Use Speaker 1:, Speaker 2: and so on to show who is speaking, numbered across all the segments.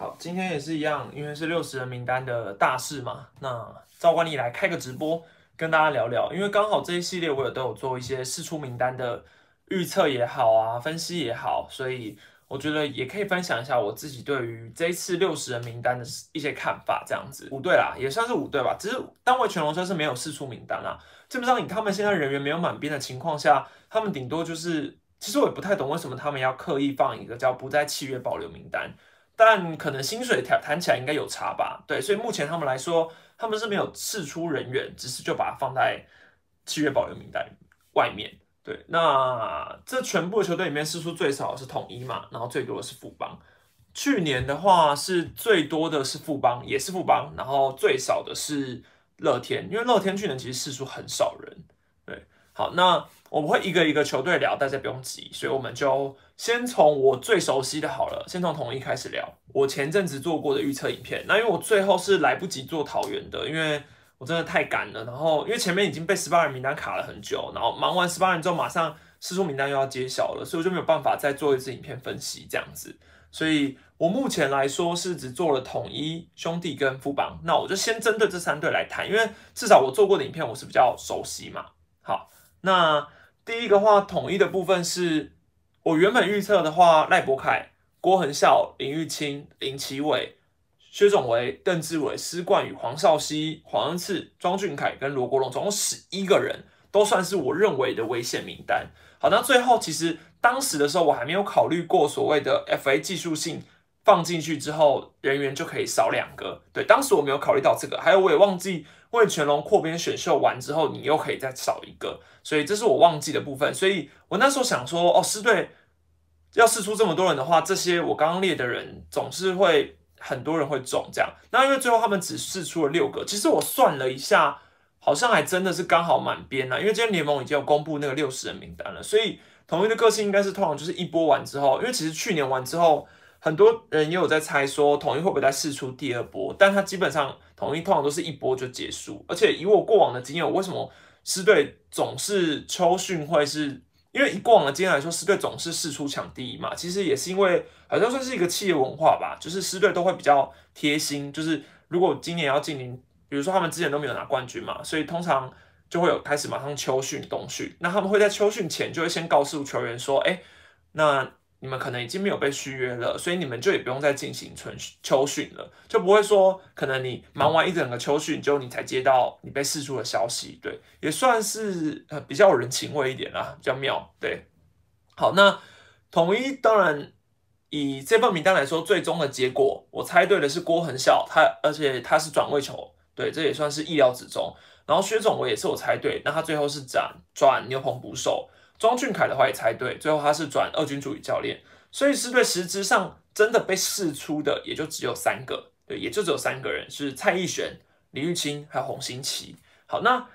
Speaker 1: 好，今天也是一样，因为是六十人名单的大事嘛，那赵冠例来开个直播跟大家聊聊，因为刚好这一系列我也都有做一些试出名单的预测也好啊，分析也好，所以我觉得也可以分享一下我自己对于这次六十人名单的一些看法，这样子五队啦，也算是五队吧，只是单位全龙车是没有试出名单啦，基本上以他们现在人员没有满编的情况下，他们顶多就是。其实我也不太懂为什么他们要刻意放一个叫不在契约保留名单，但可能薪水谈谈起来应该有差吧？对，所以目前他们来说，他们是没有释出人员，只是就把它放在契约保留名单外面。对，那这全部的球队里面释出最少的是统一嘛，然后最多的是富邦。去年的话是最多的是富邦，也是富邦，然后最少的是乐天，因为乐天去年其实释出很少人。对，好，那。我们会一个一个球队聊，大家不用急，所以我们就先从我最熟悉的好了，先从统一开始聊。我前阵子做过的预测影片，那因为我最后是来不及做桃园的，因为我真的太赶了。然后因为前面已经被十八人名单卡了很久，然后忙完十八人之后，马上试出名单又要揭晓了，所以我就没有办法再做一次影片分析这样子。所以我目前来说是只做了统一兄弟跟富邦，那我就先针对这三队来谈，因为至少我做过的影片我是比较熟悉嘛。好，那。第一个话，统一的部分是我原本预测的话，赖博凯、郭恒孝、林玉清、林奇伟、薛总维、邓志伟、施冠宇、黄少熙、黄恩赐、庄俊凯跟罗国龙，总共十一个人，都算是我认为的危险名单。好，那最后其实当时的时候，我还没有考虑过所谓的 FA 技术性放进去之后，人员就可以少两个。对，当时我没有考虑到这个，还有我也忘记。为全龙扩编选秀完之后，你又可以再少一个，所以这是我忘记的部分。所以我那时候想说，哦，师队要试出这么多人的话，这些我刚刚列的人总是会很多人会中这样。那因为最后他们只试出了六个，其实我算了一下，好像还真的是刚好满编了。因为今天联盟已经有公布那个六十人名单了，所以统一的个性应该是通常就是一波完之后，因为其实去年完之后。很多人也有在猜说统一会不会再试出第二波，但他基本上统一通常都是一波就结束。而且以我过往的经验，为什么狮队总是秋训会是？因为以过往的经验来说，狮队总是试出抢第一嘛。其实也是因为好像算是一个企业文化吧，就是狮队都会比较贴心。就是如果今年要进行，比如说他们之前都没有拿冠军嘛，所以通常就会有开始马上秋训冬训。那他们会在秋训前就会先告诉球员说：“哎，那。”你们可能已经没有被续约了，所以你们就也不用再进行春秋训了，就不会说可能你忙完一整个秋训之后，你才接到你被释出的消息，对，也算是呃比较有人情味一点啦，比较妙，对。好，那统一当然以这份名单来说，最终的结果我猜对的是郭恒孝，他而且他是转位球，对，这也算是意料之中。然后薛总我也是我猜对，那他最后是转转牛棚捕手。庄俊凯的话也猜对，最后他是转二军助理教练，所以是对实质上真的被试出的也就只有三个，对，也就只有三个人是蔡义璇、李玉清还有洪新奇。好，那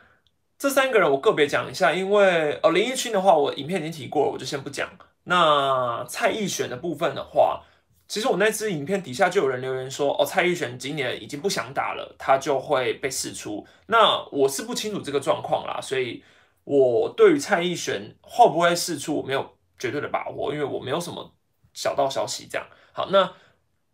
Speaker 1: 这三个人我个别讲一下，因为呃林玉清的话我影片已经提过了，我就先不讲。那蔡义璇的部分的话，其实我那支影片底下就有人留言说，哦蔡义璇今年已经不想打了，他就会被试出。那我是不清楚这个状况啦，所以。我对于蔡依璇会不会试出，我没有绝对的把握，因为我没有什么小道消息。这样好，那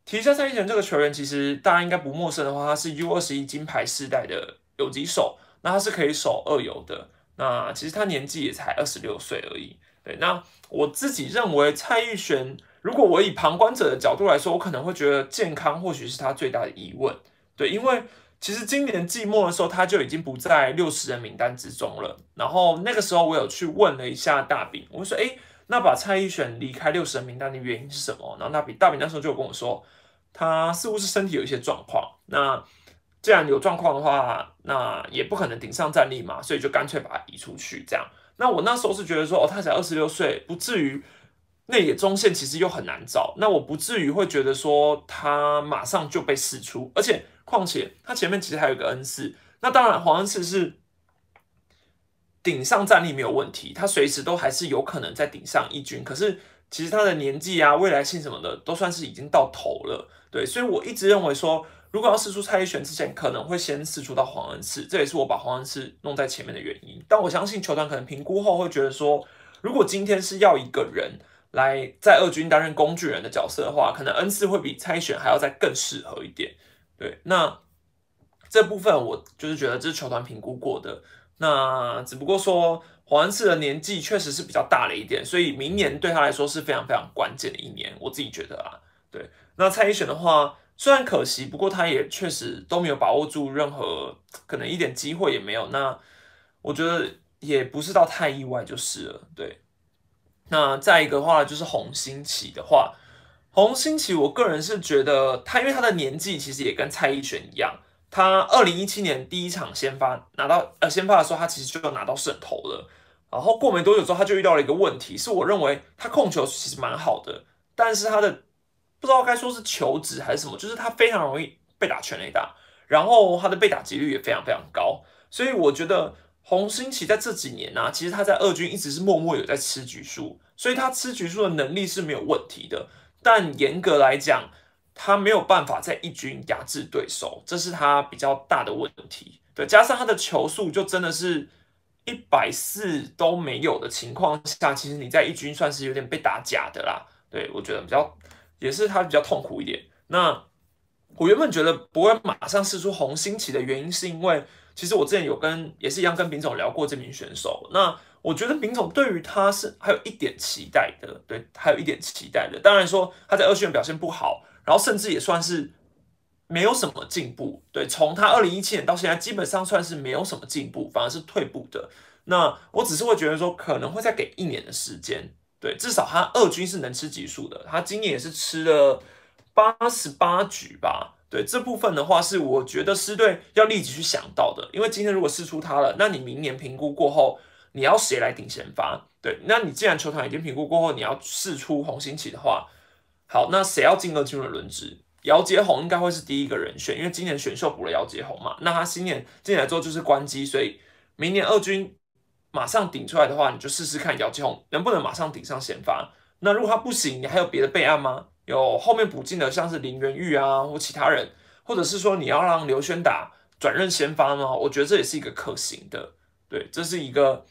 Speaker 1: 提一下蔡依璇这个球员，其实大家应该不陌生的话，他是 U 二十一金牌世代的游击手，那他是可以守二游的。那其实他年纪也才二十六岁而已。对，那我自己认为蔡依璇，如果我以旁观者的角度来说，我可能会觉得健康或许是他最大的疑问。对，因为。其实今年季末的时候，他就已经不在六十人名单之中了。然后那个时候，我有去问了一下大饼，我说：“哎，那把蔡依选离开六十人名单的原因是什么？”然后大饼大饼那时候就有跟我说，他似乎是身体有一些状况。那既然有状况的话，那也不可能顶上战力嘛，所以就干脆把他移出去。这样，那我那时候是觉得说，哦，他才二十六岁，不至于内野中线其实又很难找，那我不至于会觉得说他马上就被释出，而且。况且他前面其实还有一个恩赐，那当然黄恩赐是顶上战力没有问题，他随时都还是有可能在顶上一军。可是其实他的年纪啊、未来性什么的都算是已经到头了，对，所以我一直认为说，如果要试出蔡依璇之前，可能会先试出到黄恩赐，这也是我把黄恩赐弄在前面的原因。但我相信球团可能评估后会觉得说，如果今天是要一个人来在二军担任工具人的角色的话，可能恩赐会比蔡选还要再更适合一点。对，那这部分我就是觉得这是球团评估过的。那只不过说黄恩赐的年纪确实是比较大了一点，所以明年对他来说是非常非常关键的一年，我自己觉得啊。对，那蔡依选的话，虽然可惜，不过他也确实都没有把握住任何可能一点机会也没有。那我觉得也不是到太意外就是了。对，那再一个话就是洪兴奇的话，洪兴奇，我个人是觉得他因为他的年纪其实也跟蔡一选一样，他二零一七年第一场先发拿到呃先发的时候，他其实就拿到胜投了。然后过没多久之后，他就遇到了一个问题，是我认为他控球其实蛮好的，但是他的。不知道该说是求职还是什么，就是他非常容易被打全垒打，然后他的被打几率也非常非常高，所以我觉得洪兴奇在这几年呢，其实他在二军一直是默默有在吃局数，所以他吃局数的能力是没有问题的，但严格来讲，他没有办法在一军压制对手，这是他比较大的问题。对，加上他的球速就真的是一百四都没有的情况下，其实你在一军算是有点被打假的啦。对我觉得比较。也是他比较痛苦一点。那我原本觉得不会马上试出红星旗的原因，是因为其实我之前有跟也是一样跟丙总聊过这名选手。那我觉得丙总对于他是还有一点期待的，对，还有一点期待的。当然说他在二训表现不好，然后甚至也算是没有什么进步。对，从他二零一七年到现在，基本上算是没有什么进步，反而是退步的。那我只是会觉得说，可能会再给一年的时间。对，至少他二军是能吃级数的，他今年也是吃了八十八局吧。对这部分的话，是我觉得师队要立即去想到的，因为今天如果试出他了，那你明年评估过后，你要谁来顶先发？对，那你既然球团已经评估过后，你要试出红星旗的话，好，那谁要进二军的轮值？姚杰宏应该会是第一个人选，因为今年选秀补了姚杰宏嘛，那他新年进来之后就是关机，所以明年二军。马上顶出来的话，你就试试看姚继宏能不能马上顶上先发。那如果他不行，你还有别的备案吗？有后面补进的，像是林元玉啊，或其他人，或者是说你要让刘轩打转任先发吗？我觉得这也是一个可行的。对，这是一个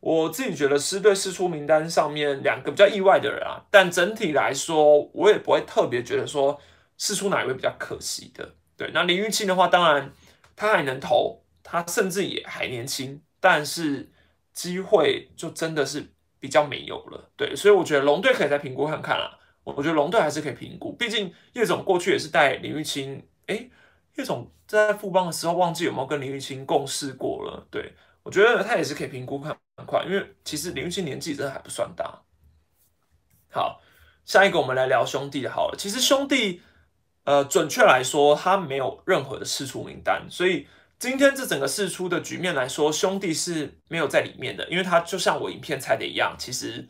Speaker 1: 我自己觉得师队试出名单上面两个比较意外的人啊。但整体来说，我也不会特别觉得说试出哪一位比较可惜的。对，那林玉清的话，当然他还能投，他甚至也还年轻，但是。机会就真的是比较没有了，对，所以我觉得龙队可以再评估看看啦。我我觉得龙队还是可以评估，毕竟叶总过去也是带林玉清，哎，叶总在富邦的时候忘记有没有跟林玉清共事过了，对我觉得他也是可以评估看快，因为其实林玉清年纪真的还不算大。好，下一个我们来聊兄弟的好了，其实兄弟，呃，准确来说他没有任何的试出名单，所以。今天这整个试出的局面来说，兄弟是没有在里面的，因为他就像我影片猜的一样，其实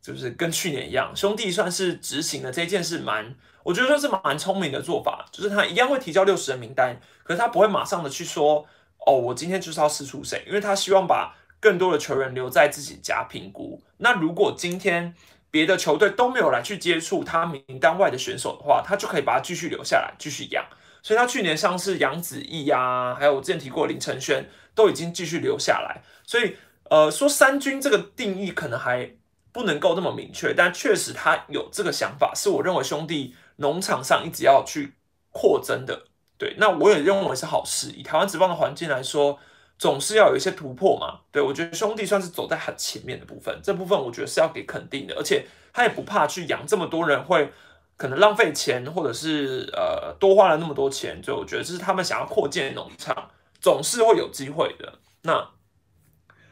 Speaker 1: 就是跟去年一样，兄弟算是执行了这件事，蛮我觉得算是蛮聪明的做法，就是他一样会提交六十人名单，可是他不会马上的去说，哦，我今天就是要试出谁，因为他希望把更多的球员留在自己家评估。那如果今天别的球队都没有来去接触他名单外的选手的话，他就可以把他继续留下来，继续养。所以他去年像是杨子毅呀，还有我之前提过林承轩，都已经继续留下来。所以，呃，说三军这个定义可能还不能够那么明确，但确实他有这个想法，是我认为兄弟农场上一直要去扩增的。对，那我也认为是好事。以台湾职棒的环境来说，总是要有一些突破嘛。对我觉得兄弟算是走在很前面的部分，这部分我觉得是要给肯定的，而且他也不怕去养这么多人会。可能浪费钱，或者是呃多花了那么多钱，就我觉得这是他们想要扩建农场，总是会有机会的。那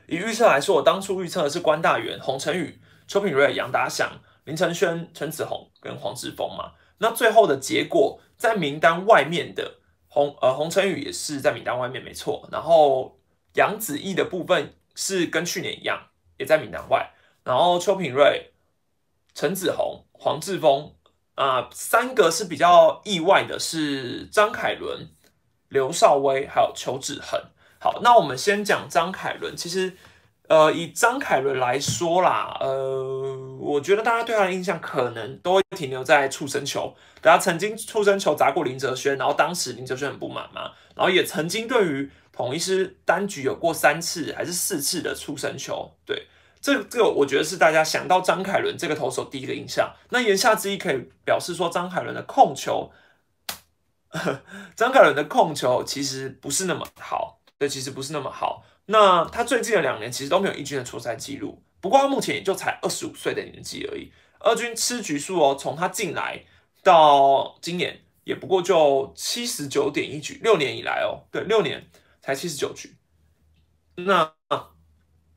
Speaker 1: 以预测来说，我当初预测的是关大元、洪承宇、邱品瑞、杨达祥、林承轩、陈子宏跟黄志峰嘛。那最后的结果在名单外面的洪呃洪承宇也是在名单外面没错，然后杨子毅的部分是跟去年一样也在闽南外，然后邱品瑞、陈子宏、黄志峰。啊，三个是比较意外的，是张凯伦、刘少威还有邱志恒。好，那我们先讲张凯伦。其实，呃，以张凯伦来说啦，呃，我觉得大家对他的印象可能都会停留在触身球，他曾经触身球砸过林哲轩，然后当时林哲轩很不满嘛，然后也曾经对于统一师单局有过三次还是四次的触身球，对。这这个我觉得是大家想到张凯伦这个投手第一个印象。那言下之意可以表示说，张凯伦的控球，张凯伦的控球其实不是那么好，对，其实不是那么好。那他最近的两年其实都没有一军的出赛记录，不过他目前也就才二十五岁的年纪而已。二军吃局数哦，从他进来到今年也不过就七十九点一局，六年以来哦，对，六年才七十九局。那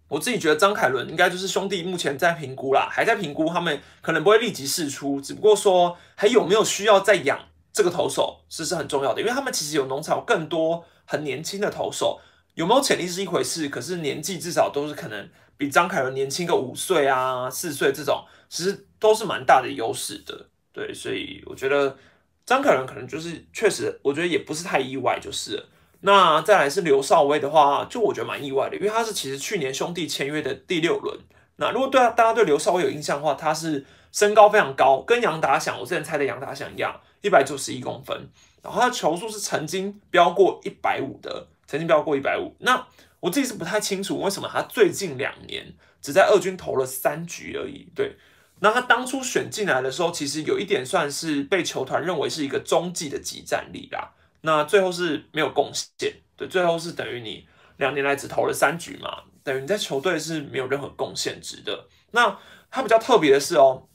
Speaker 1: 我自己觉得张凯伦应该就是兄弟目前在评估啦，还在评估，他们可能不会立即试出，只不过说还有没有需要再养这个投手，是是很重要的，因为他们其实有农场更多很年轻的投手，有没有潜力是一回事，可是年纪至少都是可能比张凯伦年轻个五岁啊、四岁这种，其实都是蛮大的优势的，对，所以我觉得张凯伦可能就是确实，我觉得也不是太意外，就是。那再来是刘少威的话，就我觉得蛮意外的，因为他是其实去年兄弟签约的第六轮。那如果对大家对刘少威有印象的话，他是身高非常高，跟杨达祥我之前猜的杨达祥一样，一百九十一公分。然后他的球速是曾经飙过一百五的，曾经飙过一百五。那我自己是不太清楚为什么他最近两年只在二军投了三局而已。对，那他当初选进来的时候，其实有一点算是被球团认为是一个中继的集战力啦。那最后是没有贡献，对，最后是等于你两年来只投了三局嘛，等于你在球队是没有任何贡献值的。那他比较特别的是哦，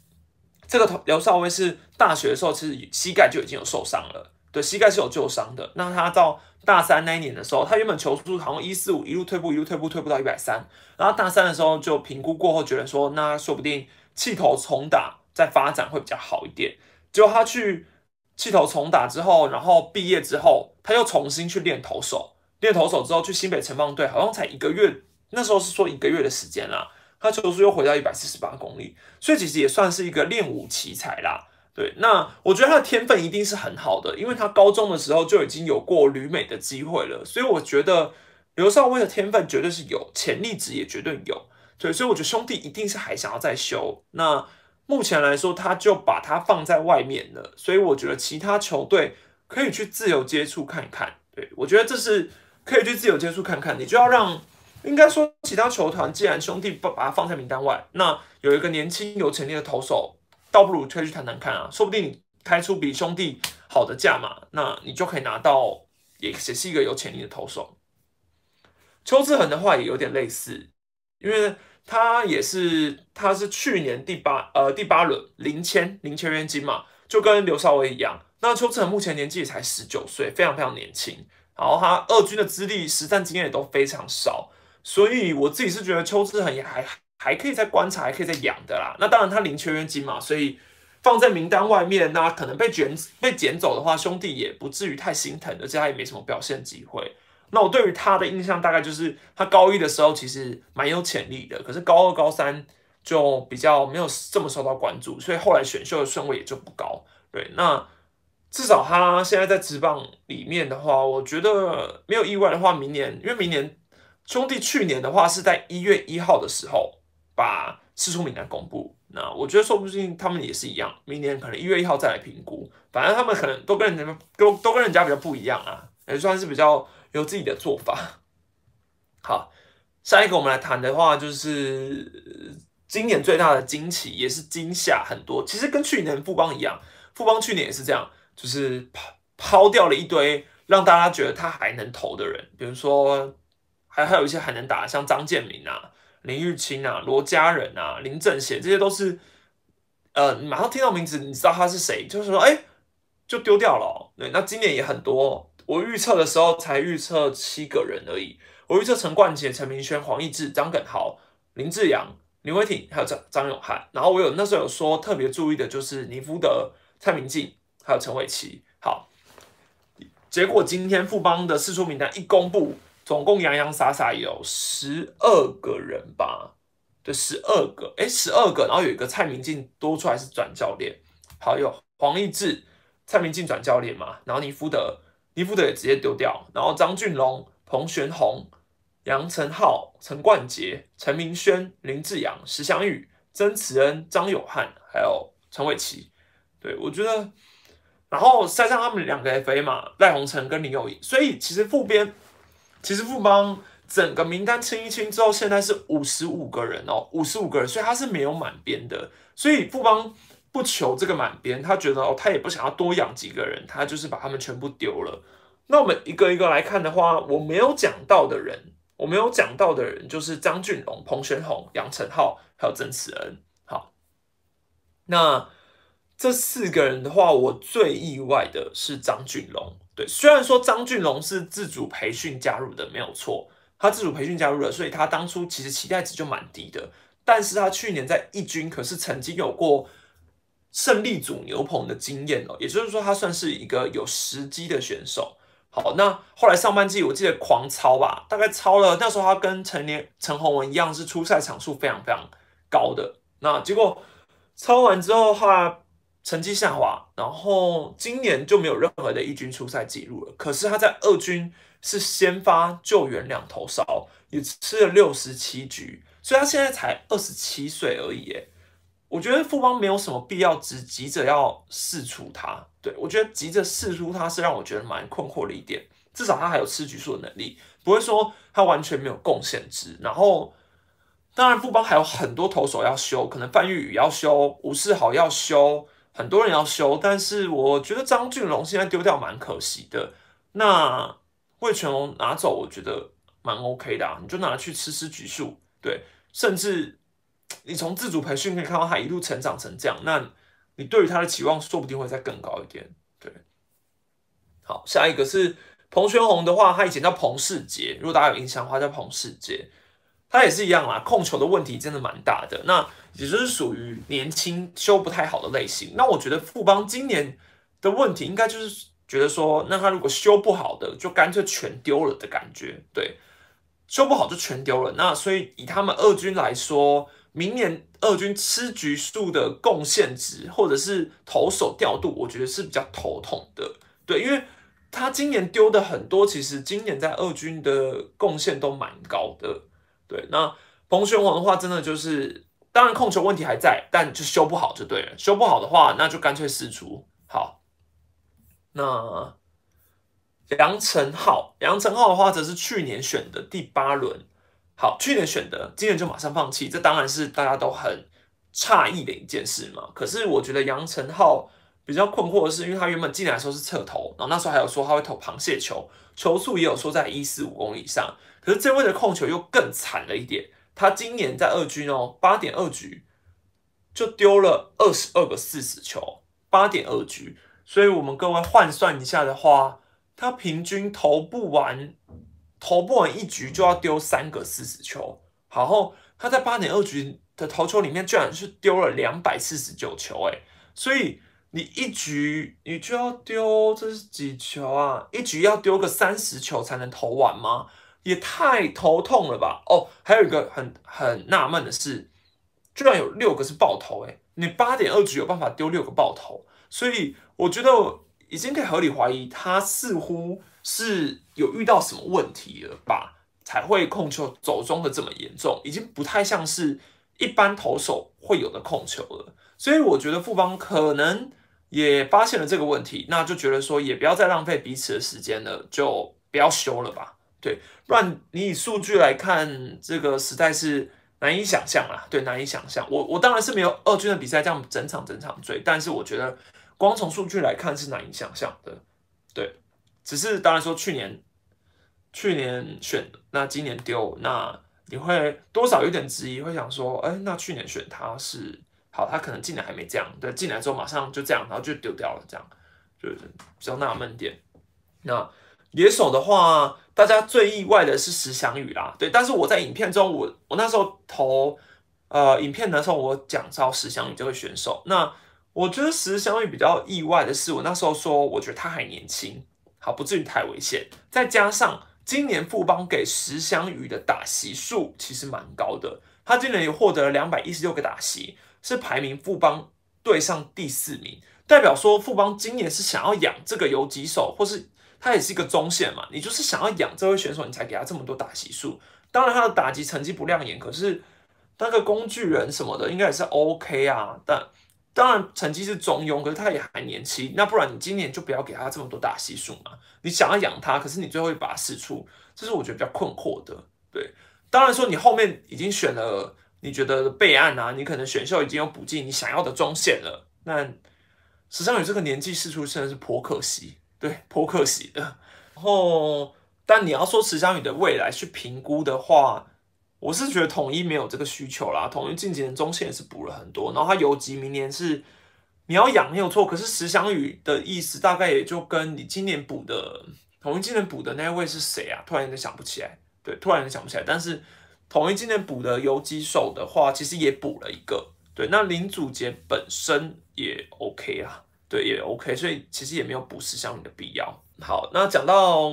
Speaker 1: 这个刘少威是大学的时候其实膝盖就已经有受伤了，对，膝盖是有旧伤的。那他到大三那一年的时候，他原本球速好像一四五，一路退步，一路退步，退步到一百三。然后大三的时候就评估过后，觉得说那说不定气头重打再发展会比较好一点。结果他去。气头重打之后，然后毕业之后，他又重新去练投手。练投手之后，去新北城棒队，好像才一个月，那时候是说一个月的时间啦。他球速又回到一百四十八公里，所以其实也算是一个练武奇才啦。对，那我觉得他的天分一定是很好的，因为他高中的时候就已经有过旅美的机会了。所以我觉得刘少威的天分绝对是有，潜力值也绝对有。对，所以我觉得兄弟一定是还想要再修。那。目前来说，他就把它放在外面了，所以我觉得其他球队可以去自由接触看看。对我觉得这是可以去自由接触看看。你就要让，应该说其他球团，既然兄弟不把它放在名单外，那有一个年轻有潜力的投手，倒不如推去谈谈看啊，说不定你开出比兄弟好的价码，那你就可以拿到，也也是一个有潜力的投手。邱志恒的话也有点类似，因为。他也是，他是去年第八呃第八轮零签零签约金嘛，就跟刘少伟一样。那邱志恒目前年纪也才十九岁，非常非常年轻。然后他二军的资历、实战经验也都非常少，所以我自己是觉得邱志恒也还还可以再观察，还可以再养的啦。那当然他零签约金嘛，所以放在名单外面，那可能被卷被捡走的话，兄弟也不至于太心疼，而且他也没什么表现机会。那我对于他的印象大概就是他高一的时候其实蛮有潜力的，可是高二、高三就比较没有这么受到关注，所以后来选秀的顺位也就不高。对，那至少他现在在职棒里面的话，我觉得没有意外的话，明年因为明年兄弟去年的话是在一月一号的时候把四出名单公布，那我觉得说不定他们也是一样，明年可能一月一号再来评估，反正他们可能都跟人家都都跟人家比较不一样啊，也算是比较。有自己的做法。好，下一个我们来谈的话，就是今年最大的惊奇，也是惊吓很多。其实跟去年富邦一样，富邦去年也是这样，就是抛抛掉了一堆让大家觉得他还能投的人，比如说还还有一些还能打，像张建民啊、林玉清啊、罗家人啊、林正贤，这些都是呃，马上听到名字，你知道他是谁，就是说，哎，就丢掉了。对，那今年也很多。我预测的时候才预测七个人而已。我预测陈冠杰、陈明轩、黄义志、张耿豪、林志扬、林伟挺，还有张张永汉。然后我有那时候有说特别注意的就是尼夫德、蔡明进，还有陈伟奇。好，结果今天富邦的四出名单一公布，总共洋洋洒洒有十二个人吧？对，十二个。哎，十二个。然后有一个蔡明进多出来是转教练。好，有黄义志、蔡明进转教练嘛？然后尼夫德。尼福德也直接丢掉，然后张俊龙、彭玄宏、杨成浩、陈冠杰、陈明轩、林志扬、石祥宇、曾慈恩、张友汉，还有陈伟奇。对我觉得，然后塞上他们两个 FA 嘛，赖鸿成跟林友仪。所以其实副边，其实副帮整个名单清一清之后，现在是五十五个人哦，五十五个人，所以他是没有满编的。所以富邦不求这个满编，他觉得哦，他也不想要多养几个人，他就是把他们全部丢了。那我们一个一个来看的话，我没有讲到的人，我没有讲到的人就是张俊龙、彭轩宏、杨成浩还有曾慈恩。好，那这四个人的话，我最意外的是张俊龙。对，虽然说张俊龙是自主培训加入的，没有错。他自主培训加入了，所以他当初其实期待值就蛮低的。但是他去年在一军可是曾经有过胜利组牛棚的经验哦，也就是说他算是一个有时机的选手。好，那后来上半季我记得狂操吧，大概操了那时候他跟陈年陈宏文一样是出赛场数非常非常高的。那结果操完之后他成绩下滑，然后今年就没有任何的一军出赛记录了。可是他在二军。是先发救援两头烧，也吃了六十七局，所以他现在才二十七岁而已。诶，我觉得富邦没有什么必要只急着要试出他。对我觉得急着试出他是让我觉得蛮困惑的一点。至少他还有吃局数的能力，不会说他完全没有贡献值。然后，当然富邦还有很多投手要修，可能范玉宇要修，吴世豪要修，很多人要修。但是我觉得张俊龙现在丢掉蛮可惜的。那。魏全龙拿走，我觉得蛮 OK 的啊，你就拿去吃吃橘树，对，甚至你从自主培训可以看到他一路成长成这样，那你对于他的期望说不定会再更高一点，对。好，下一个是彭宣宏的话，他以前叫彭世杰，如果大家有印象的话，叫彭世杰，他也是一样啦，控球的问题真的蛮大的，那也就是属于年轻修不太好的类型。那我觉得富邦今年的问题应该就是。觉得说，那他如果修不好的，就干脆全丢了的感觉。对，修不好就全丢了。那所以以他们二军来说，明年二军吃局数的贡献值，或者是投手调度，我觉得是比较头痛的。对，因为他今年丢的很多，其实今年在二军的贡献都蛮高的。对，那彭玄王的话，真的就是，当然控球问题还在，但就修不好就对了。修不好的话，那就干脆释出。好。那杨成浩，杨成浩的话则是去年选的第八轮，好，去年选的，今年就马上放弃，这当然是大家都很诧异的一件事嘛。可是我觉得杨成浩比较困惑的是，因为他原本进来的时候是侧投，然后那时候还有说他会投螃蟹球，球速也有说在一四五公里以上，可是这位的控球又更惨了一点，他今年在二军哦，八点二局就丢了二十二个四十球，八点二局。所以，我们各位换算一下的话，他平均投不完，投不完一局就要丢三个四十球。然后他在八点二局的投球里面，居然是丢了两百四十九球，哎，所以你一局你就要丢这是几球啊？一局要丢个三十球才能投完吗？也太头痛了吧！哦，还有一个很很纳闷的是，居然有六个是爆头，哎，你八点二局有办法丢六个爆头？所以我觉得已经可以合理怀疑，他似乎是有遇到什么问题了吧，才会控球走中的这么严重，已经不太像是一般投手会有的控球了。所以我觉得富邦可能也发现了这个问题，那就觉得说也不要再浪费彼此的时间了，就不要修了吧。对，不然你以数据来看，这个实在是。难以想象啊，对，难以想象。我我当然是没有二军的比赛这样整场整场追，但是我觉得光从数据来看是难以想象的。对，只是当然说去年去年选，那今年丢，那你会多少有点质疑，会想说，哎，那去年选他是好，他可能进来还没这样，对，进来之后马上就这样，然后就丢掉了，这样就是比较纳闷点。那野手的话。大家最意外的是石祥宇啦，对，但是我在影片中，我我那时候投呃影片的时候，我讲到石祥宇这位选手，那我觉得石祥宇比较意外的是，我那时候说，我觉得他还年轻，好不至于太危险，再加上今年富邦给石祥宇的打席数其实蛮高的，他今年也获得了两百一十六个打席，是排名富邦队上第四名，代表说富邦今年是想要养这个游击手，或是。他也是一个中线嘛，你就是想要养这位选手，你才给他这么多打击数。当然他的打击成绩不亮眼，可是那个工具人什么的应该也是 OK 啊。但当然成绩是中庸，可是他也还年轻，那不然你今年就不要给他这么多大系数嘛。你想要养他，可是你最后一把试出，这是我觉得比较困惑的。对，当然说你后面已经选了，你觉得备案啊，你可能选秀已经有补进你想要的中线了。那石尚宇这个年纪试出真的是颇可惜，对，颇可惜的。然后，但你要说石尚宇的未来去评估的话，我是觉得统一没有这个需求啦。统一近几年中线也是补了很多，然后他游击明年是你要养没有错，可是石祥宇的意思大概也就跟你今年补的统一今年补的那位是谁啊？突然有点想不起来，对，突然有点想不起来。但是统一今年补的游击手的话，其实也补了一个，对，那林祖杰本身。也 OK 啊，对，也 OK，所以其实也没有补石祥宇的必要。好，那讲到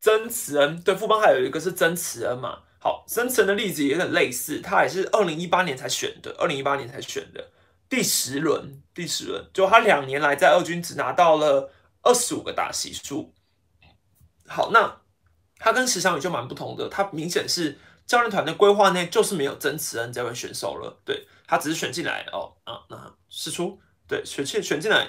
Speaker 1: 曾慈恩，对，富邦还有一个是曾慈恩嘛。好，曾慈恩的例子也很类似，他也是二零一八年才选的，二零一八年才选的第十轮，第十轮，就他两年来在二军只拿到了二十五个打席数。好，那他跟石祥宇就蛮不同的，他明显是教练团的规划内就是没有曾慈恩这位选手了，对。他只是选进来哦，啊，那试出对选进选进来，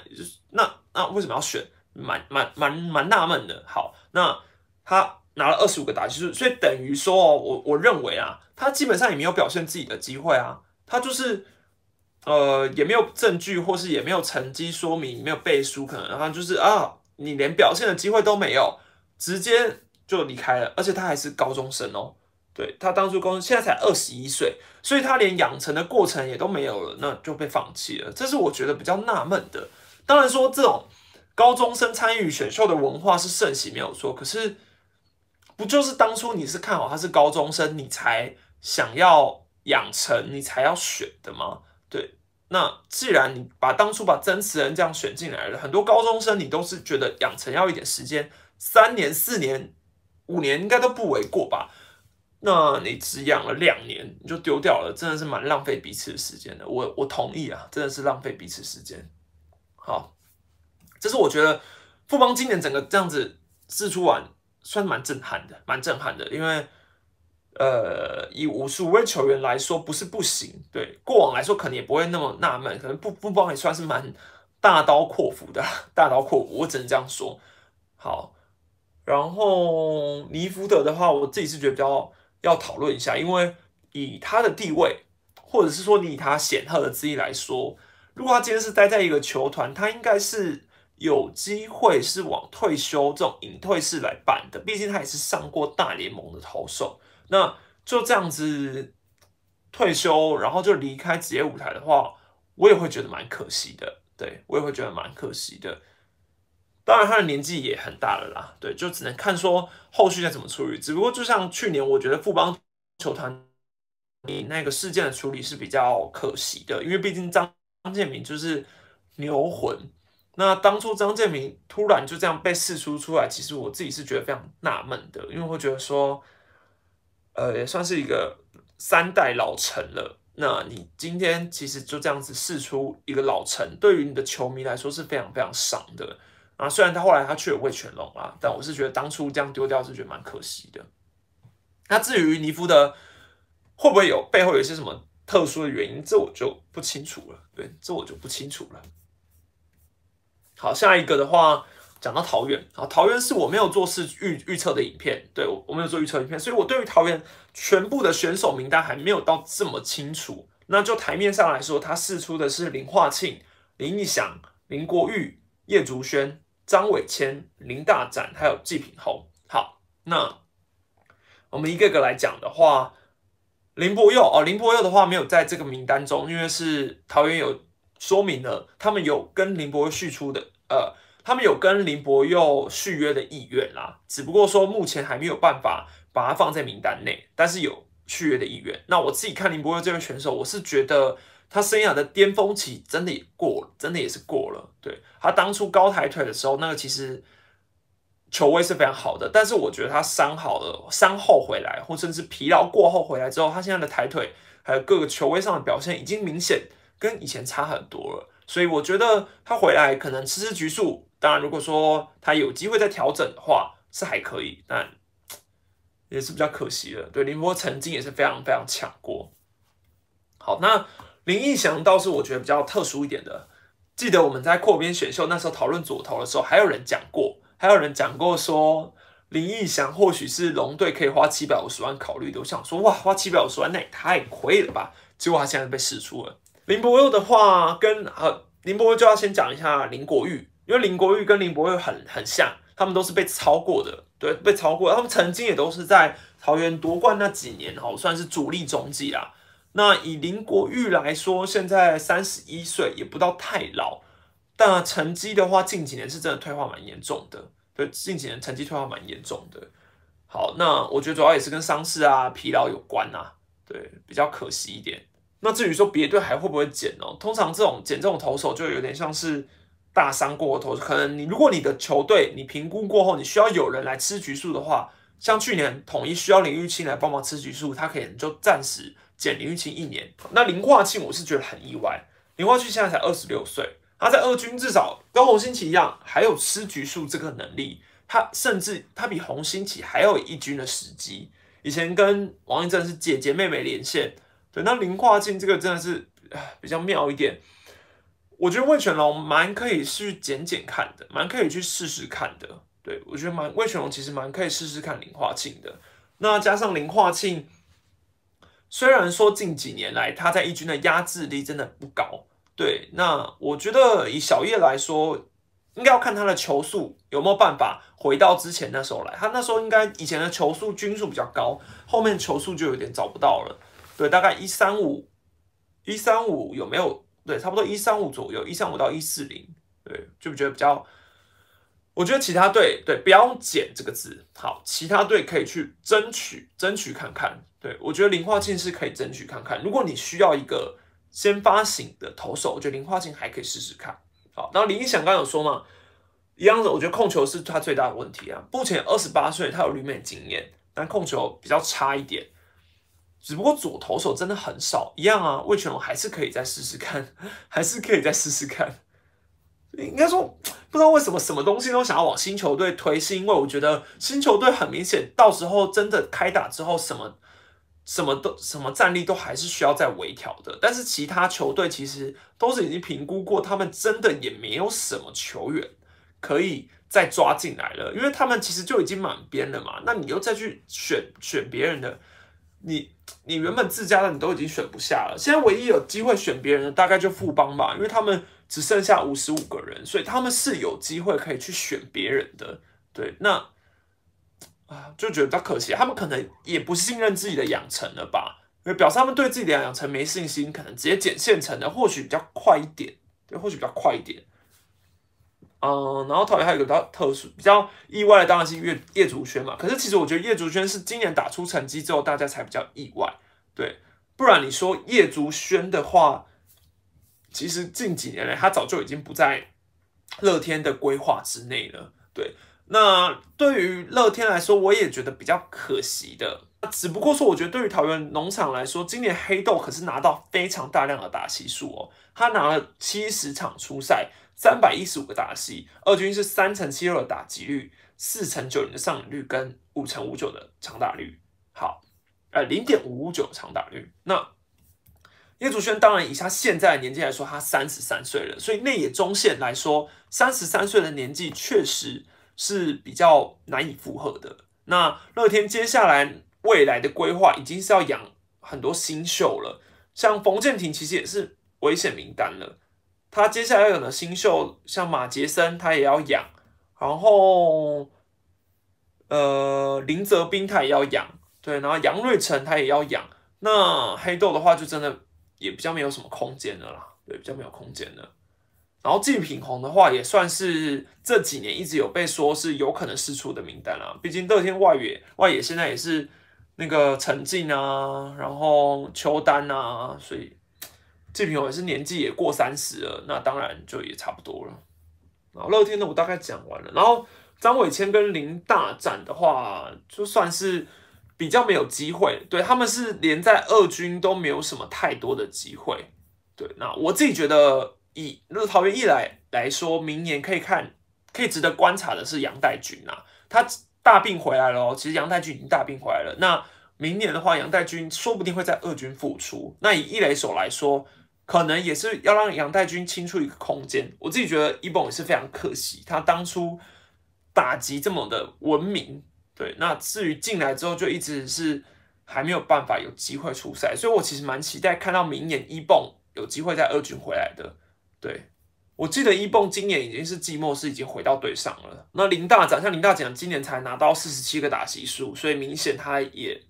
Speaker 1: 那那为什么要选？蛮蛮蛮蛮纳闷的。好，那他拿了二十五个打击数，所以等于说，我我认为啊，他基本上也没有表现自己的机会啊，他就是呃也没有证据，或是也没有成绩说明，没有背书，可能然后就是啊，你连表现的机会都没有，直接就离开了，而且他还是高中生哦。对他当初公现在才二十一岁，所以他连养成的过程也都没有了，那就被放弃了。这是我觉得比较纳闷的。当然说这种高中生参与选秀的文化是盛行没有错，可是不就是当初你是看好他是高中生，你才想要养成，你才要选的吗？对，那既然你把当初把曾慈人这样选进来了，很多高中生你都是觉得养成要一点时间，三年、四年、五年应该都不为过吧？那你只养了两年你就丢掉了，真的是蛮浪费彼此的时间的。我我同意啊，真的是浪费彼此时间。好，这是我觉得富邦今年整个这样子试出完，算蛮震撼的，蛮震撼的。因为呃，以五十五位球员来说，不是不行。对过往来说，可能也不会那么纳闷，可能不不帮也算是蛮大刀阔斧的，大刀阔斧，我只能这样说。好，然后尼福德的话，我自己是觉得比较。要讨论一下，因为以他的地位，或者是说你以他显赫的资历来说，如果他今天是待在一个球团，他应该是有机会是往退休这种隐退式来办的。毕竟他也是上过大联盟的投手，那就这样子退休，然后就离开职业舞台的话，我也会觉得蛮可惜的。对我也会觉得蛮可惜的。当然，他的年纪也很大了啦，对，就只能看说后续再怎么处理。只不过，就像去年，我觉得富邦球团你那个事件的处理是比较可惜的，因为毕竟张张建明就是牛魂。那当初张建明突然就这样被释出出来，其实我自己是觉得非常纳闷的，因为会觉得说，呃，也算是一个三代老臣了。那你今天其实就这样子释出一个老臣，对于你的球迷来说是非常非常伤的。啊，虽然他后来他去了魏全龙啊，但我是觉得当初这样丢掉是觉得蛮可惜的。那至于尼夫的会不会有背后有一些什么特殊的原因，这我就不清楚了。对，这我就不清楚了。好，下一个的话讲到桃园，好，桃园是我没有做事预预测的影片，对我我没有做预测影片，所以我对于桃园全部的选手名单还没有到这么清楚。那就台面上来说，他试出的是林化庆、林义祥、林国玉、叶竹轩。张伟谦、林大展还有季品宏。好，那我们一个个来讲的话，林博佑哦，林博佑的话没有在这个名单中，因为是桃园有说明了，他们有跟林博佑续出的，呃，他们有跟林博佑续约的意愿啦，只不过说目前还没有办法把它放在名单内，但是有续约的意愿。那我自己看林博佑这位选手，我是觉得。他生涯的巅峰期真的也过了，真的也是过了。对他当初高抬腿的时候，那个其实球威是非常好的。但是我觉得他伤好了，伤后回来，或甚至疲劳过后回来之后，他现在的抬腿还有各个球威上的表现，已经明显跟以前差很多了。所以我觉得他回来可能吃吃局数。当然，如果说他有机会再调整的话，是还可以，但也是比较可惜的。对林波曾经也是非常非常强过。好，那。林义祥倒是我觉得比较特殊一点的。记得我们在扩编选秀那时候讨论左投的时候，还有人讲过，还有人讲过说林义祥或许是龙队可以花七百五十万考虑的。我想说，哇，花七百五十万那也太亏了吧！结果他现在被释出了。林博佑的话，跟呃林博佑就要先讲一下林国玉，因为林国玉跟林博佑很很像，他们都是被超过的，对，被超过。他们曾经也都是在桃园夺冠那几年哦，算是主力中继啦。那以林国玉来说，现在三十一岁，也不到太老，但成绩的话，近几年是真的退化蛮严重的。对，近几年成绩退化蛮严重的。好，那我觉得主要也是跟伤势啊、疲劳有关呐。对，比较可惜一点。那至于说别队还会不会减哦？通常这种减这种投手，就有点像是大伤过的投手。可能你如果你的球队你评估过后，你需要有人来吃局数的话，像去年统一需要林玉清来帮忙吃局数，他可能就暂时。减林玉清一年，那林化庆我是觉得很意外。林化庆现在才二十六岁，他在二军至少跟洪兴奇一样，还有吃局数这个能力。他甚至他比洪兴奇还有一军的时机。以前跟王一正是姐姐妹妹连线，对，那林化庆这个真的是比较妙一点。我觉得魏全龙蛮可以去减减看的，蛮可以去试试看的。对我觉得蛮魏全龙其实蛮可以试试看林化庆的。那加上林化庆。虽然说近几年来他在一军的压制力真的不高，对，那我觉得以小叶来说，应该要看他的球速有没有办法回到之前那时候来。他那时候应该以前的球速均数比较高，后面球速就有点找不到了。对，大概一三五，一三五有没有？对，差不多一三五左右，一三五到一四零，对，就不觉得比较。我觉得其他队对不要用减这个字，好，其他队可以去争取，争取看看。对，我觉得林化庆是可以争取看看。如果你需要一个先发型的投手，我觉得林化庆还可以试试看。好，然后林义祥刚有说嘛，一样的，我觉得控球是他最大的问题啊。目前二十八岁，他有旅美经验，但控球比较差一点。只不过左投手真的很少，一样啊。魏全龙还是可以再试试看，还是可以再试试看。应该说，不知道为什么什么东西都想要往新球队推，是因为我觉得新球队很明显，到时候真的开打之后，什么。什么都什么战力都还是需要再微调的，但是其他球队其实都是已经评估过，他们真的也没有什么球员可以再抓进来了，因为他们其实就已经满编了嘛。那你又再去选选别人的，你你原本自家的你都已经选不下了，现在唯一有机会选别人的大概就富邦吧，因为他们只剩下五十五个人，所以他们是有机会可以去选别人的。对，那啊。就觉得比较可惜，他们可能也不信任自己的养成了吧？因为表示他们对自己的养成没信心，可能直接捡现成的，或许比较快一点，对，或许比较快一点。嗯，然后桃园还有一个比较特殊、比较意外的，当然是叶叶竹轩嘛。可是其实我觉得叶竹轩是今年打出成绩之后，大家才比较意外，对。不然你说叶竹轩的话，其实近几年来他早就已经不在乐天的规划之内了，对。那对于乐天来说，我也觉得比较可惜的。只不过说，我觉得对于桃园农场来说，今年黑豆可是拿到非常大量的打戏数哦。他拿了七十场出赛，三百一十五个打戏，二军是三乘七六的打击率，四乘九零的上垒率，跟五乘五九的长打率。好，呃，零点五五九长打率。那叶祖轩当然以他现在的年纪来说，他三十三岁了，所以内野中线来说，三十三岁的年纪确实。是比较难以负荷的。那乐天接下来未来的规划已经是要养很多新秀了，像冯建廷其实也是危险名单了。他接下来要有的新秀，像马杰森他也要养，然后呃林泽斌他也要养，对，然后杨瑞成他也要养。那黑豆的话就真的也比较没有什么空间的啦，对，比较没有空间的。然后季品宏的话，也算是这几年一直有被说是有可能试出的名单啊。毕竟乐天外野外野现在也是那个陈进啊，然后邱丹啊，所以季平宏也是年纪也过三十了，那当然就也差不多了。然后乐天的我大概讲完了。然后张伟谦跟林大展的话，就算是比较没有机会，对他们是连在二军都没有什么太多的机会。对，那我自己觉得。以那桃园一来来说，明年可以看，可以值得观察的是杨代军啊，他大病回来了哦。其实杨代军已经大病回来了。那明年的话，杨代军说不定会在二军复出。那以一垒手来说，可能也是要让杨代军清出一个空间。我自己觉得伊本也是非常可惜，他当初打击这么的文明，对，那至于进来之后就一直是还没有办法有机会出赛，所以我其实蛮期待看到明年一蹦有机会在二军回来的。对我记得一蹦今年已经是季末是已经回到队上了。那林大展像林大展今年才拿到四十七个打席数，所以明显他也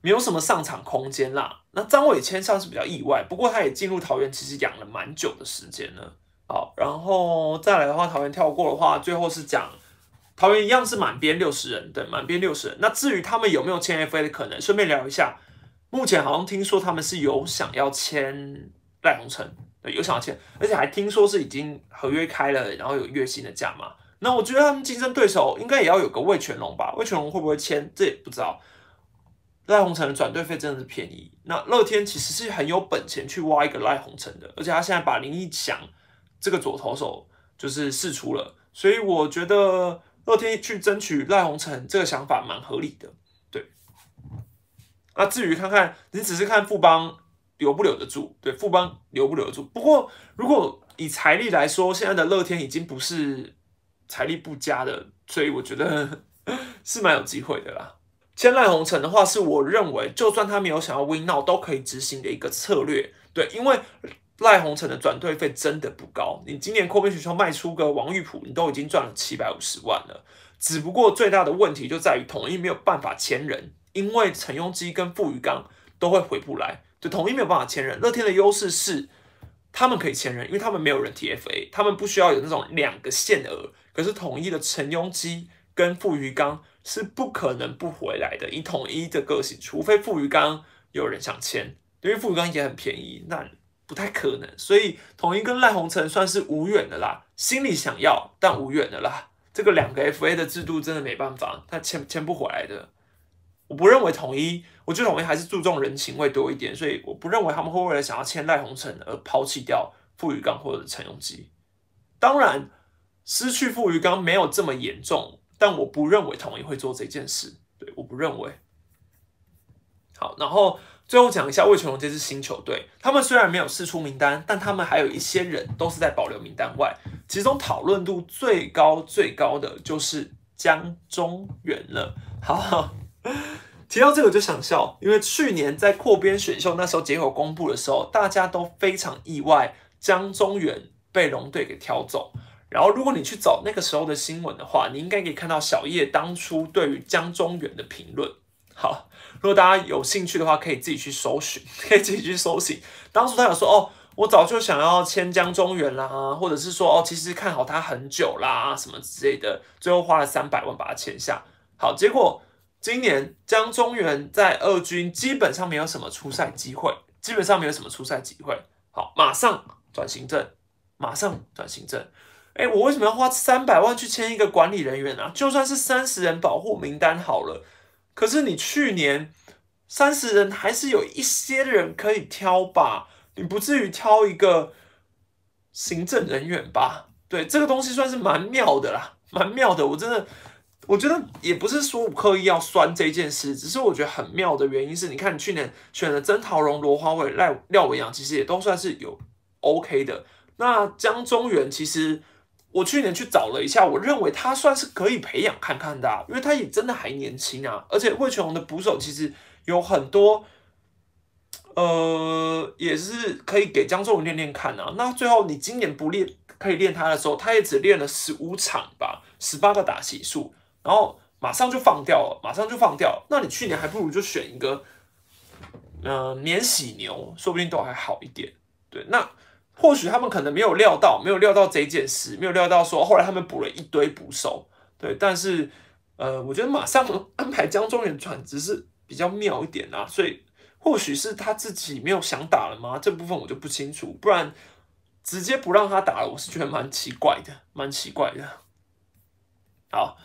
Speaker 1: 没有什么上场空间啦。那张伟谦上是比较意外，不过他也进入桃园其实养了蛮久的时间了。好，然后再来的话，桃园跳过的话，最后是讲。桃园一样是满编六十人，对，满编六十人。那至于他们有没有签 FA 的可能，顺便聊一下。目前好像听说他们是有想要签赖鸿成，对，有想要签，而且还听说是已经合约开了，然后有月薪的价码。那我觉得他们竞争对手应该也要有个魏全龙吧？魏全龙会不会签？这也不知道。赖鸿成的转队费真的是便宜。那乐天其实是很有本钱去挖一个赖鸿成的，而且他现在把林义祥这个左投手就是试出了，所以我觉得。乐天去争取赖鸿成，这个想法蛮合理的，对。那至于看看你只是看富邦留不留得住，对，富邦留不留得住。不过如果以财力来说，现在的乐天已经不是财力不佳的，所以我觉得 是蛮有机会的啦。签赖鸿成的话，是我认为就算他没有想要 win now 都可以执行的一个策略，对，因为。赖鸿成的转队费真的不高，你今年扩编选秀卖出个王玉普，你都已经赚了七百五十万了。只不过最大的问题就在于统一没有办法签人，因为陈庸基跟傅余刚都会回不来，就统一没有办法签人。乐天的优势是他们可以签人，因为他们没有人 TFA，他们不需要有那种两个限额。可是统一的陈庸基跟傅余刚是不可能不回来的，以统一的个性，除非傅余刚有人想签，因为傅余刚也很便宜，那。不太可能，所以统一跟赖鸿成算是无缘的啦，心里想要但无缘的啦。这个两个 FA 的制度真的没办法，他签签不回来的。我不认为统一，我觉得统一还是注重人情味多一点，所以我不认为他们会为了想要签赖鸿成而抛弃掉傅余刚或者陈永基。当然，失去傅余刚没有这么严重，但我不认为统一会做这件事。对，我不认为。好，然后。最后讲一下魏全龙这支新球队，他们虽然没有释出名单，但他们还有一些人都是在保留名单外。其中讨论度最高最高的就是江中源了。好，提到这个就想笑，因为去年在扩编选秀那时候结果公布的时候，大家都非常意外江中源被龙队给挑走。然后如果你去找那个时候的新闻的话，你应该可以看到小叶当初对于江中源的评论。好。如果大家有兴趣的话，可以自己去搜寻，可以自己去搜寻。当初他有说哦，我早就想要签江中原啦，或者是说哦，其实看好他很久啦，什么之类的。最后花了三百万把他签下。好，结果今年江中原在二军基本上没有什么出赛机会，基本上没有什么出赛机会。好，马上转行政，马上转行政。哎，我为什么要花三百万去签一个管理人员啊？就算是三十人保护名单好了。可是你去年三十人还是有一些人可以挑吧，你不至于挑一个行政人员吧？对，这个东西算是蛮妙的啦，蛮妙的。我真的，我觉得也不是说我刻意要酸这件事，只是我觉得很妙的原因是，你看你去年选的曾桃荣、罗华伟、赖廖文阳，其实也都算是有 OK 的。那江中原其实。我去年去找了一下，我认为他算是可以培养看看的，因为他也真的还年轻啊，而且魏全龙的捕手其实有很多，呃，也是可以给江中文练练看啊。那最后你今年不练，可以练他的时候，他也只练了十五场吧，十八个打席数，然后马上就放掉了，马上就放掉。那你去年还不如就选一个，呃，免洗牛，说不定都还好一点。对，那。或许他们可能没有料到，没有料到这件事，没有料到说后来他们补了一堆捕手，对。但是，呃，我觉得马上安排江中远转职是比较妙一点啊。所以，或许是他自己没有想打了吗？这部分我就不清楚。不然直接不让他打了，我是觉得蛮奇怪的，蛮奇怪的。好，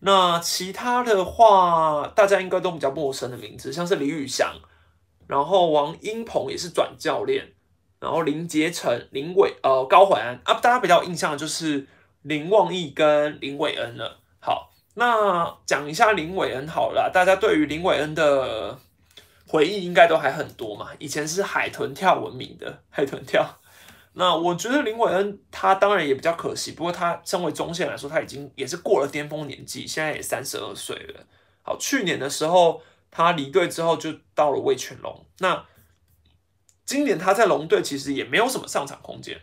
Speaker 1: 那其他的话，大家应该都比较陌生的名字，像是李宇翔，然后王英鹏也是转教练。然后林杰成、林伟呃高怀安啊，大家比较印象的就是林望义跟林伟恩了。好，那讲一下林伟恩好了，大家对于林伟恩的回忆应该都还很多嘛。以前是海豚跳闻名的 海豚跳，那我觉得林伟恩他当然也比较可惜，不过他身为中线来说，他已经也是过了巅峰年纪，现在也三十二岁了。好，去年的时候他离队之后就到了魏全龙，那今年他在龙队其实也没有什么上场空间，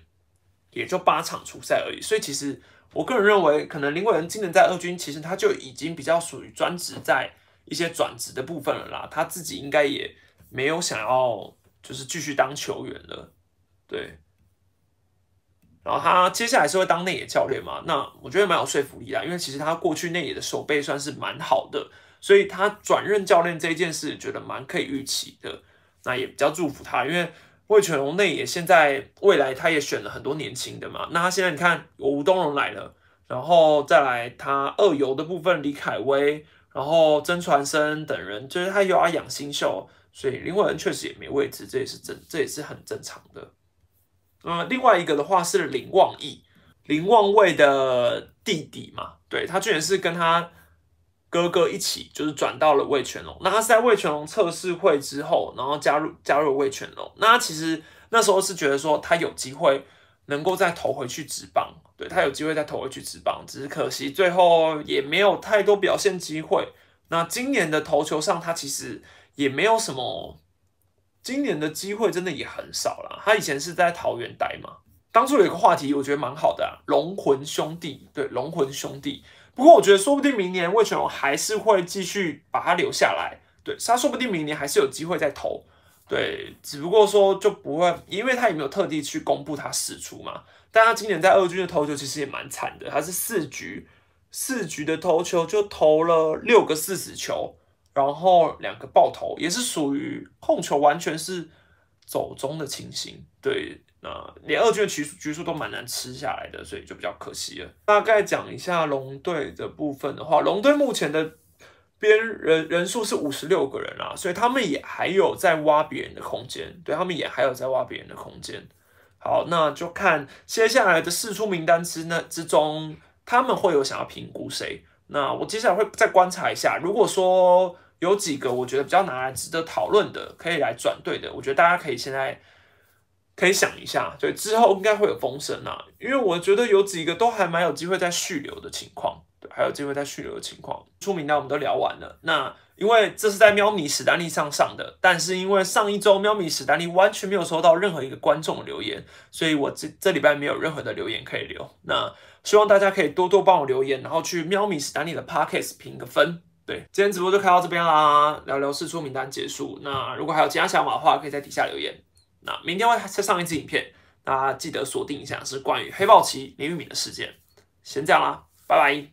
Speaker 1: 也就八场出赛而已。所以其实我个人认为，可能林伟人今年在二军其实他就已经比较属于专职在一些转职的部分了啦，他自己应该也没有想要就是继续当球员了，对。然后他接下来是会当内野教练嘛？那我觉得蛮有说服力的，因为其实他过去内野的手背算是蛮好的，所以他转任教练这件事，觉得蛮可以预期的。那也比较祝福他，因为魏全龙内也现在未来他也选了很多年轻的嘛。那他现在你看有，吴东荣来了，然后再来他二游的部分李凯威，然后曾传生等人，就是他又要养新秀，所以林伟恩确实也没位置，这也是正，这也是很正常的。那么，另外一个的话是林望义，林望卫的弟弟嘛，对他居然是跟他哥哥一起，就是转到了魏全龙。那他是在魏全龙测试会之后，然后加入加入魏全龙。那他其实那时候是觉得说他有机会能够再投回去职棒，对他有机会再投回去职棒，只是可惜最后也没有太多表现机会。那今年的投球上，他其实也没有什么。今年的机会真的也很少了。他以前是在桃园待嘛。当初有一个话题，我觉得蛮好的啊，龙魂兄弟。对，龙魂兄弟。不过我觉得说不定明年魏全龙还是会继续把他留下来。对，他说不定明年还是有机会再投。对，只不过说就不会，因为他也没有特地去公布他使出嘛。但他今年在二军的投球其实也蛮惨的，他是四局四局的投球就投了六个四死球。然后两个爆头也是属于控球完全是走中的情形，对，那连二军的局局数都蛮难吃下来的，所以就比较可惜了。大概讲一下龙队的部分的话，龙队目前的边人人数是五十六个人啊，所以他们也还有在挖别人的空间，对他们也还有在挖别人的空间。好，那就看接下来的四出名单之那之中，他们会有想要评估谁？那我接下来会再观察一下，如果说。有几个我觉得比较拿来值得讨论的，可以来转队的，我觉得大家可以现在可以想一下，对，之后应该会有风声啊，因为我觉得有几个都还蛮有机会在续留的情况，对，还有机会在续留的情况。出名单我们都聊完了，那因为这是在喵米史丹利上上的，但是因为上一周喵米史丹利完全没有收到任何一个观众留言，所以我这这礼拜没有任何的留言可以留。那希望大家可以多多帮我留言，然后去喵米史丹利的 Podcast 评个分。对，今天直播就开到这边啦，聊聊试出名单结束。那如果还有其他想法的话，可以在底下留言。那明天会再上一支影片，大家记得锁定一下，是关于黑豹旗林玉敏的事件。先这样啦，拜拜。